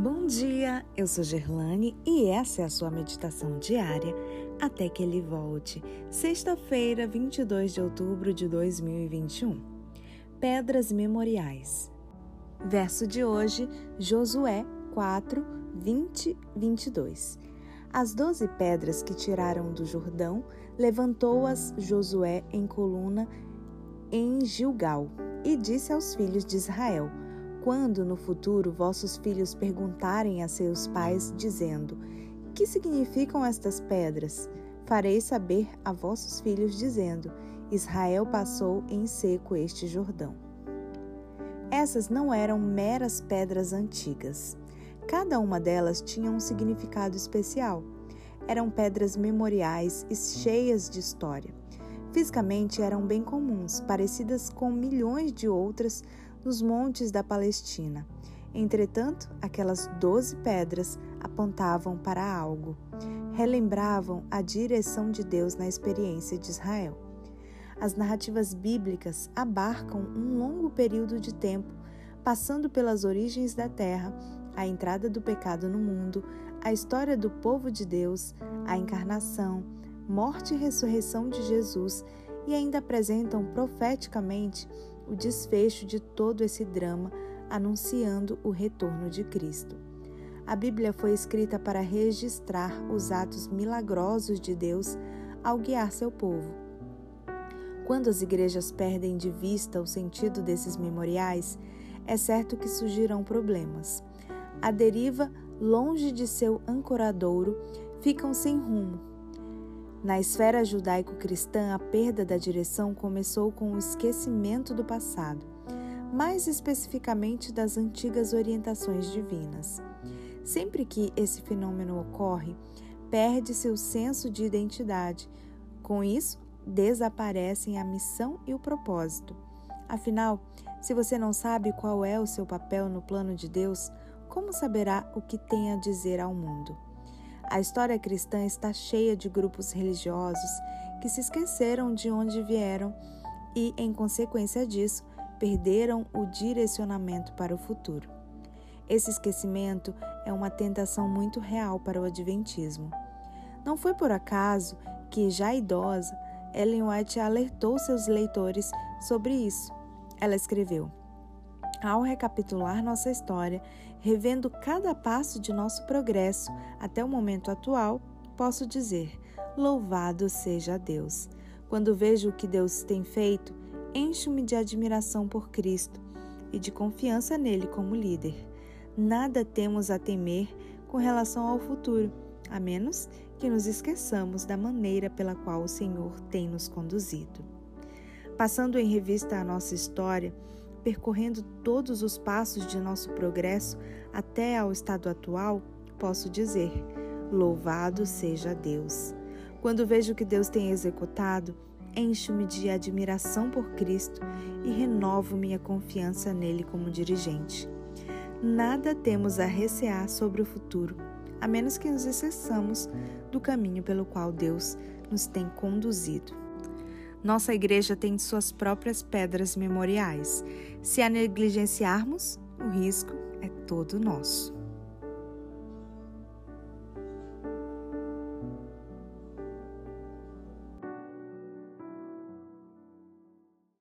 Bom dia, eu sou Gerlane e essa é a sua meditação diária até que ele volte. Sexta-feira, 22 de outubro de 2021. Pedras memoriais. Verso de hoje, Josué 4, 20, 22. As doze pedras que tiraram do Jordão, levantou-as Josué em coluna em Gilgal e disse aos filhos de Israel: quando no futuro vossos filhos perguntarem a seus pais, dizendo: Que significam estas pedras? Farei saber a vossos filhos, dizendo: Israel passou em seco este Jordão. Essas não eram meras pedras antigas. Cada uma delas tinha um significado especial. Eram pedras memoriais e cheias de história. Fisicamente eram bem comuns, parecidas com milhões de outras nos montes da Palestina. Entretanto, aquelas doze pedras apontavam para algo, relembravam a direção de Deus na experiência de Israel. As narrativas bíblicas abarcam um longo período de tempo, passando pelas origens da terra, a entrada do pecado no mundo, a história do povo de Deus, a encarnação, morte e ressurreição de Jesus e ainda apresentam profeticamente o desfecho de todo esse drama, anunciando o retorno de Cristo. A Bíblia foi escrita para registrar os atos milagrosos de Deus ao guiar seu povo. Quando as igrejas perdem de vista o sentido desses memoriais, é certo que surgirão problemas. A deriva, longe de seu ancoradouro, ficam sem rumo, na esfera judaico-cristã, a perda da direção começou com o esquecimento do passado, mais especificamente das antigas orientações divinas. Sempre que esse fenômeno ocorre, perde-se o senso de identidade. Com isso, desaparecem a missão e o propósito. Afinal, se você não sabe qual é o seu papel no plano de Deus, como saberá o que tem a dizer ao mundo? A história cristã está cheia de grupos religiosos que se esqueceram de onde vieram e, em consequência disso, perderam o direcionamento para o futuro. Esse esquecimento é uma tentação muito real para o Adventismo. Não foi por acaso que, já idosa, Ellen White alertou seus leitores sobre isso. Ela escreveu: ao recapitular nossa história, revendo cada passo de nosso progresso até o momento atual, posso dizer: Louvado seja Deus! Quando vejo o que Deus tem feito, encho-me de admiração por Cristo e de confiança nele como líder. Nada temos a temer com relação ao futuro, a menos que nos esqueçamos da maneira pela qual o Senhor tem nos conduzido. Passando em revista a nossa história, percorrendo todos os passos de nosso progresso até ao estado atual, posso dizer: Louvado seja Deus! Quando vejo o que Deus tem executado, encho-me de admiração por Cristo e renovo minha confiança nele como dirigente. Nada temos a recear sobre o futuro, a menos que nos esqueçamos do caminho pelo qual Deus nos tem conduzido. Nossa igreja tem suas próprias pedras memoriais. Se a negligenciarmos, o risco é todo nosso.